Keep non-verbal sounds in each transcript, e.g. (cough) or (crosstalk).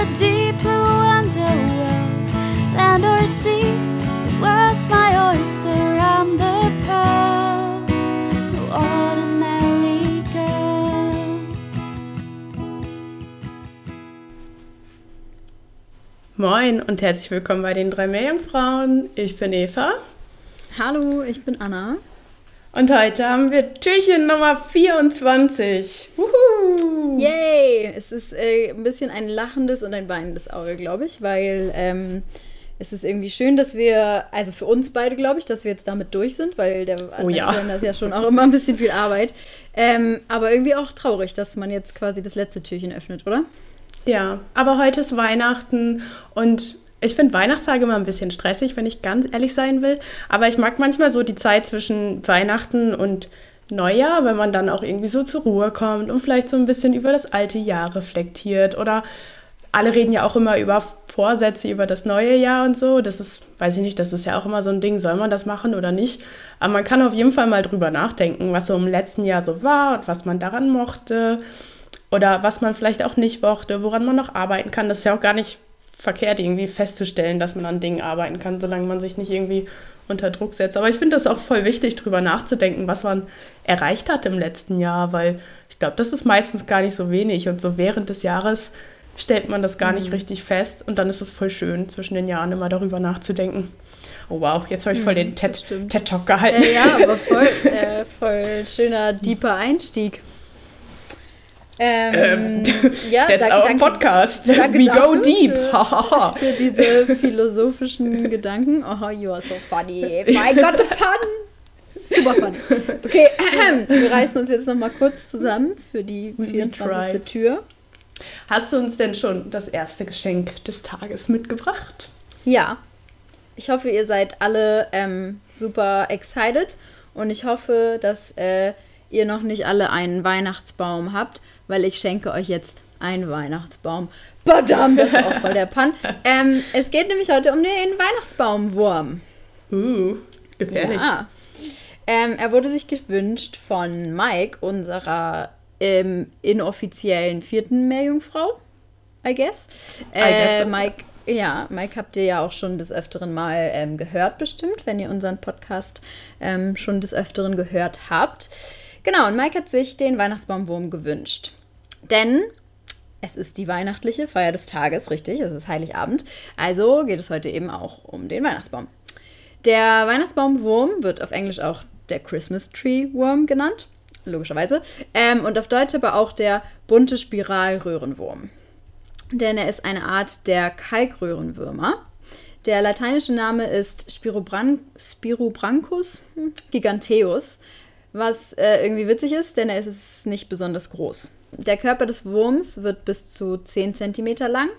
the deep blue underworld, land or sea. The world's my oyster. I'm the pearl. No ordinary girl. Moin und herzlich willkommen bei den drei Meerjungfrauen. Ich bin Eva Hallo, ich bin Anna. Und heute haben wir Türchen Nummer 24. Wuhu! Yay! Es ist äh, ein bisschen ein lachendes und ein weinendes Auge, glaube ich, weil ähm, es ist irgendwie schön, dass wir, also für uns beide, glaube ich, dass wir jetzt damit durch sind, weil der Oh ja. Adventskalender ist ja schon auch immer ein bisschen viel Arbeit. Ähm, aber irgendwie auch traurig, dass man jetzt quasi das letzte Türchen öffnet, oder? Ja, aber heute ist Weihnachten und ich finde Weihnachtstage immer ein bisschen stressig, wenn ich ganz ehrlich sein will. Aber ich mag manchmal so die Zeit zwischen Weihnachten und Neujahr, wenn man dann auch irgendwie so zur Ruhe kommt und vielleicht so ein bisschen über das alte Jahr reflektiert. Oder alle reden ja auch immer über Vorsätze über das neue Jahr und so. Das ist, weiß ich nicht, das ist ja auch immer so ein Ding, soll man das machen oder nicht. Aber man kann auf jeden Fall mal drüber nachdenken, was so im letzten Jahr so war und was man daran mochte oder was man vielleicht auch nicht mochte, woran man noch arbeiten kann. Das ist ja auch gar nicht verkehrt, irgendwie festzustellen, dass man an Dingen arbeiten kann, solange man sich nicht irgendwie unter Druck setzt. Aber ich finde das auch voll wichtig, drüber nachzudenken, was man erreicht hat im letzten Jahr, weil ich glaube, das ist meistens gar nicht so wenig. Und so während des Jahres stellt man das gar nicht richtig fest. Und dann ist es voll schön, zwischen den Jahren immer darüber nachzudenken. Oh wow, jetzt habe ich voll den TED- stimmt. TED-Talk gehalten. Äh, ja, aber voll, (laughs) äh, voll schöner, deeper Einstieg. Ähm, (laughs) ja, That's danke- our danke- podcast. danke We go deep. für- (laughs) für diese philosophischen Gedanken. Oh, you are so funny. My God, the pun. Super funny. Okay, wir reißen uns jetzt noch mal kurz zusammen für die We 24. try. Tür. Hast du uns denn schon das erste Geschenk des Tages mitgebracht? Ja, ich hoffe, ihr seid alle ähm, super excited und ich hoffe, dass äh, ihr noch nicht alle einen Weihnachtsbaum habt, weil ich schenke euch jetzt einen Weihnachtsbaum. Badam, das ist auch voll der Pun. (laughs) Ähm, es geht nämlich heute um den Weihnachtsbaumwurm. Uh, gefährlich. Ja. Ähm, er wurde sich gewünscht von Mike, unserer ähm, inoffiziellen vierten Meerjungfrau, I guess. Äh, I guess so. Mike, ja, Mike habt ihr ja auch schon des Öfteren mal ähm, gehört, bestimmt, wenn ihr unseren Podcast ähm, schon des Öfteren gehört habt. Genau, und Mike hat sich den Weihnachtsbaumwurm gewünscht. Denn es ist die weihnachtliche Feier des Tages, richtig, es ist Heiligabend. Also geht es heute eben auch um den Weihnachtsbaum. Der Weihnachtsbaumwurm wird auf Englisch auch der Christmas Tree Worm genannt, logischerweise. Ähm, und auf Deutsch aber auch der bunte Spiralröhrenwurm. Denn er ist eine Art der Kalkröhrenwürmer. Der lateinische Name ist Spirobran Spirobrancus giganteus, was äh, irgendwie witzig ist, denn er ist nicht besonders groß. Der Körper des Wurms wird bis zu 10 cm lang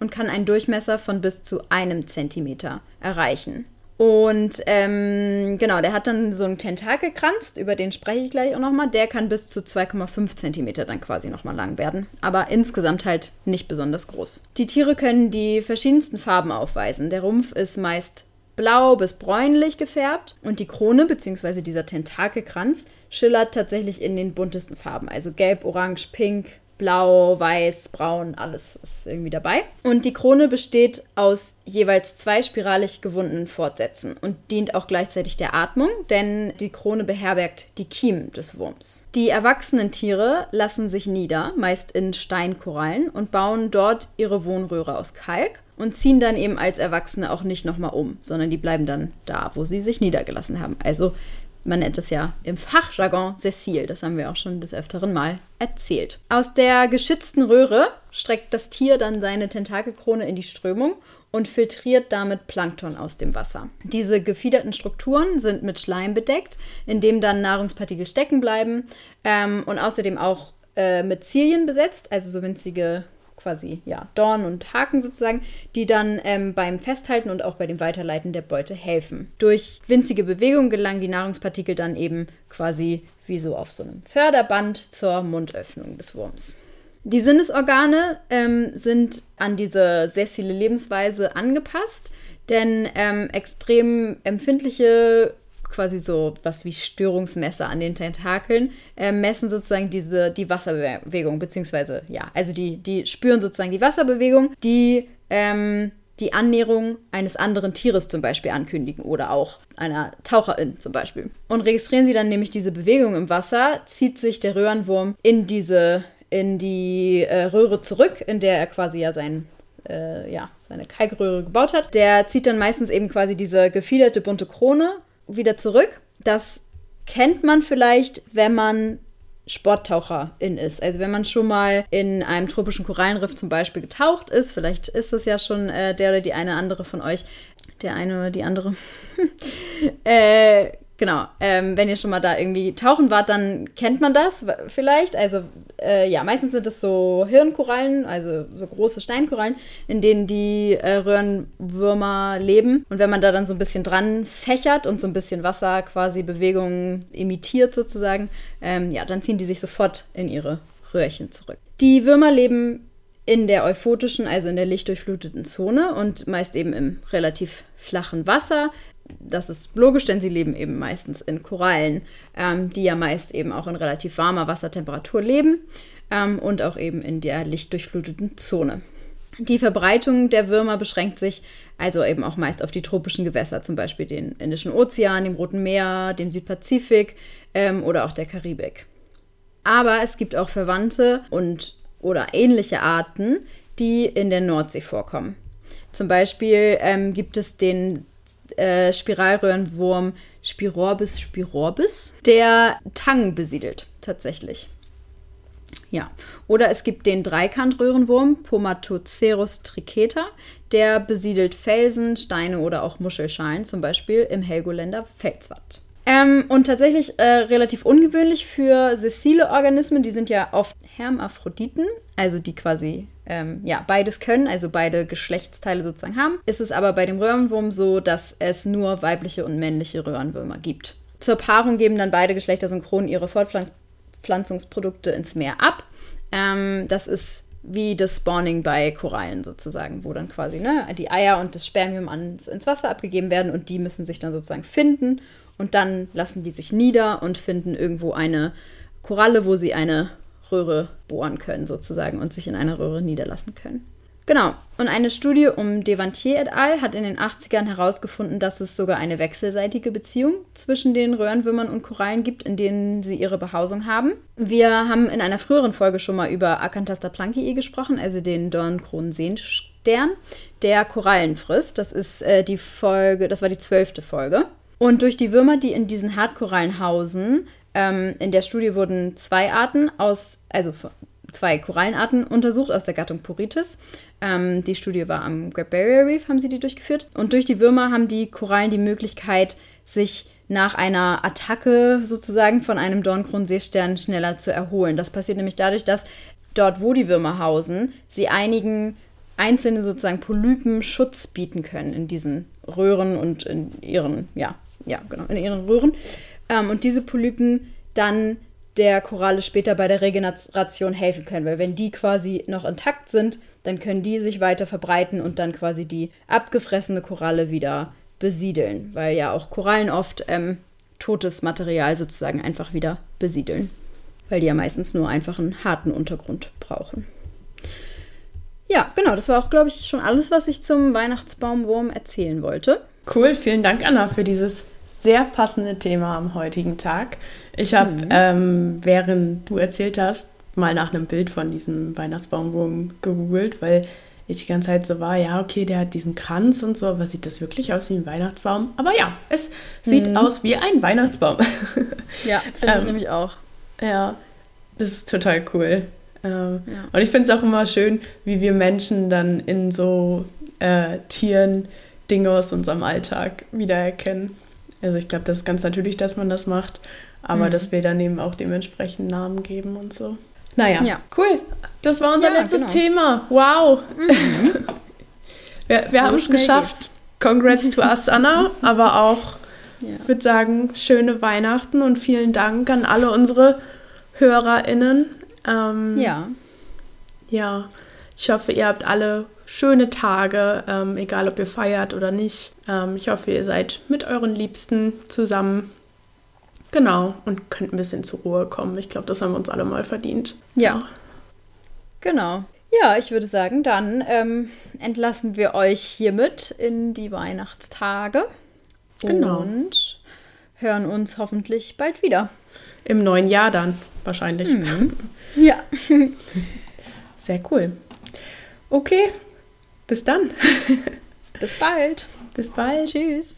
und kann einen Durchmesser von bis zu einem Zentimeter erreichen. Und ähm, genau, der hat dann so einen Tentakelkranz, über den spreche ich gleich auch nochmal. Der kann bis zu 2,5 Zentimeter dann quasi nochmal lang werden. Aber insgesamt halt nicht besonders groß. Die Tiere können die verschiedensten Farben aufweisen. Der Rumpf ist meist blau bis bräunlich gefärbt und die Krone bzw. dieser Tentakelkranz schillert tatsächlich in den buntesten Farben. Also gelb, orange, pink, blau, weiß, braun, alles ist irgendwie dabei. Und die Krone besteht aus jeweils zwei spiralig gewundenen Fortsätzen und dient auch gleichzeitig der Atmung, denn die Krone beherbergt die Kiemen des Wurms. Die erwachsenen Tiere lassen sich nieder, meist in Steinkorallen, und bauen dort ihre Wohnröhre aus Kalk und ziehen dann eben als Erwachsene auch nicht nochmal um, sondern die bleiben dann da, wo sie sich niedergelassen haben. Also man nennt es ja im Fachjargon Sessil. Das haben wir auch schon des Öfteren mal erzählt. Aus der geschützten Röhre streckt das Tier dann seine Tentakelkrone in die Strömung und filtriert damit Plankton aus dem Wasser. Diese gefiederten Strukturen sind mit Schleim bedeckt, in dem dann Nahrungspartikel stecken bleiben ähm, und außerdem auch äh, mit Zilien besetzt, also so winzige quasi ja, Dorn und Haken sozusagen, die dann ähm, beim Festhalten und auch bei dem Weiterleiten der Beute helfen. Durch winzige Bewegungen gelangen die Nahrungspartikel dann eben quasi wie so auf so einem Förderband zur Mundöffnung des Wurms. Die Sinnesorgane ähm, sind an diese sessile Lebensweise angepasst, denn ähm, extrem empfindliche, quasi so was wie Störungsmesser an den Tentakeln, äh, messen sozusagen diese, die Wasserbewegung, beziehungsweise, ja, also die, die spüren sozusagen die Wasserbewegung, die ähm, die Annäherung eines anderen Tieres zum Beispiel ankündigen oder auch einer Taucherin zum Beispiel. Und registrieren sie dann nämlich diese Bewegung im Wasser, zieht sich der Röhrenwurm in diese in die äh, Röhre zurück, in der er quasi ja sein äh, ja, seine Kalkröhre gebaut hat. Der zieht dann meistens eben quasi diese gefiederte bunte Krone wieder zurück. Das kennt man vielleicht, wenn man Sporttaucherin ist. Also wenn man schon mal in einem tropischen Korallenriff zum Beispiel getaucht ist, vielleicht ist das ja schon äh, der oder die eine andere von euch, der eine oder die andere. (laughs) äh, Genau, ähm, wenn ihr schon mal da irgendwie tauchen wart, dann kennt man das vielleicht. Also äh, ja, meistens sind es so Hirnkorallen, also so große Steinkorallen, in denen die äh, Röhrenwürmer leben. Und wenn man da dann so ein bisschen dran fächert und so ein bisschen Wasser quasi Bewegungen imitiert sozusagen, ähm, ja, dann ziehen die sich sofort in ihre Röhrchen zurück. Die Würmer leben in der euphotischen, also in der lichtdurchfluteten Zone und meist eben im relativ flachen Wasser das ist logisch, denn sie leben eben meistens in Korallen, ähm, die ja meist eben auch in relativ warmer Wassertemperatur leben ähm, und auch eben in der lichtdurchfluteten Zone. Die Verbreitung der Würmer beschränkt sich also eben auch meist auf die tropischen Gewässer, zum Beispiel den Indischen Ozean, dem Roten Meer, dem Südpazifik ähm, oder auch der Karibik. Aber es gibt auch Verwandte und oder ähnliche Arten, die in der Nordsee vorkommen. Zum Beispiel ähm, gibt es den äh, Spiralröhrenwurm Spirorbis spirorbis, der Tangen besiedelt, tatsächlich. Ja, oder es gibt den Dreikantröhrenwurm Pomatocerus tricheta, der besiedelt Felsen, Steine oder auch Muschelschalen, zum Beispiel im Helgoländer Felswand. Ähm, und tatsächlich äh, relativ ungewöhnlich für sessile Organismen, die sind ja oft Hermaphroditen, also die quasi ähm, ja, beides können, also beide Geschlechtsteile sozusagen haben, ist es aber bei dem Röhrenwurm so, dass es nur weibliche und männliche Röhrenwürmer gibt. Zur Paarung geben dann beide Geschlechter synchron ihre Fortpflanzungsprodukte ins Meer ab. Ähm, das ist wie das Spawning bei Korallen sozusagen, wo dann quasi ne, die Eier und das Spermium ans, ins Wasser abgegeben werden und die müssen sich dann sozusagen finden und dann lassen die sich nieder und finden irgendwo eine Koralle, wo sie eine Röhre bohren können sozusagen und sich in einer Röhre niederlassen können. Genau. Und eine Studie um Devantier et al. hat in den 80ern herausgefunden, dass es sogar eine wechselseitige Beziehung zwischen den Röhrenwürmern und Korallen gibt, in denen sie ihre Behausung haben. Wir haben in einer früheren Folge schon mal über Acanthasta plankii gesprochen, also den Dornkronenseenstern, der Korallen frisst. Das ist äh, die Folge, das war die zwölfte Folge. Und durch die Würmer, die in diesen Hartkorallen hausen, ähm, in der Studie wurden zwei Arten aus, also zwei Korallenarten untersucht aus der Gattung Porites. Ähm, die Studie war am Great Barrier Reef, haben sie die durchgeführt. Und durch die Würmer haben die Korallen die Möglichkeit, sich nach einer Attacke sozusagen von einem Dornkronenseestern schneller zu erholen. Das passiert nämlich dadurch, dass dort, wo die Würmer hausen, sie einigen einzelne sozusagen Polypen Schutz bieten können in diesen Röhren und in ihren, ja, ja, genau, in ihren Röhren. Ähm, und diese Polypen dann der Koralle später bei der Regeneration helfen können. Weil wenn die quasi noch intakt sind, dann können die sich weiter verbreiten und dann quasi die abgefressene Koralle wieder besiedeln. Weil ja auch Korallen oft ähm, totes Material sozusagen einfach wieder besiedeln. Weil die ja meistens nur einfach einen harten Untergrund brauchen. Ja, genau, das war auch, glaube ich, schon alles, was ich zum Weihnachtsbaumwurm erzählen wollte. Cool, vielen Dank, Anna, für dieses sehr passende Thema am heutigen Tag. Ich habe, mhm. ähm, während du erzählt hast, mal nach einem Bild von diesem Weihnachtsbaumwurm gegoogelt, weil ich die ganze Zeit so war, ja, okay, der hat diesen Kranz und so, aber sieht das wirklich aus wie ein Weihnachtsbaum? Aber ja, es sieht mhm. aus wie ein Weihnachtsbaum. (laughs) Ja, finde ich ähm, nämlich auch. Ja, das ist total cool. Äh, ja. Und ich finde es auch immer schön, wie wir Menschen dann in so äh, Tieren Dinge aus unserem Alltag wiedererkennen. Also ich glaube, das ist ganz natürlich, dass man das macht, aber mhm. dass wir dann eben auch dementsprechend Namen geben und so. Naja, ja. cool. Das war unser ja, letztes genau. Thema. Wow. Mhm. (laughs) wir wir so haben es geschafft. Geht's. Congrats to us, Anna, (laughs) aber auch, ja. ich würde sagen, schöne Weihnachten und vielen Dank an alle unsere HörerInnen. Ähm, ja. Ja, ich hoffe, ihr habt alle schöne Tage, ähm, egal ob ihr feiert oder nicht. Ähm, ich hoffe, ihr seid mit euren Liebsten zusammen. Genau, und könnt ein bisschen zur Ruhe kommen. Ich glaube, das haben wir uns alle mal verdient. Ja. Genau. Ja, ich würde sagen, dann ähm, entlassen wir euch hiermit in die Weihnachtstage. Genau. Und hören uns hoffentlich bald wieder. Im neuen Jahr dann, wahrscheinlich. Mhm. (laughs) Ja. Sehr cool. Okay, bis dann. Bis bald. Bis bald. Tschüss.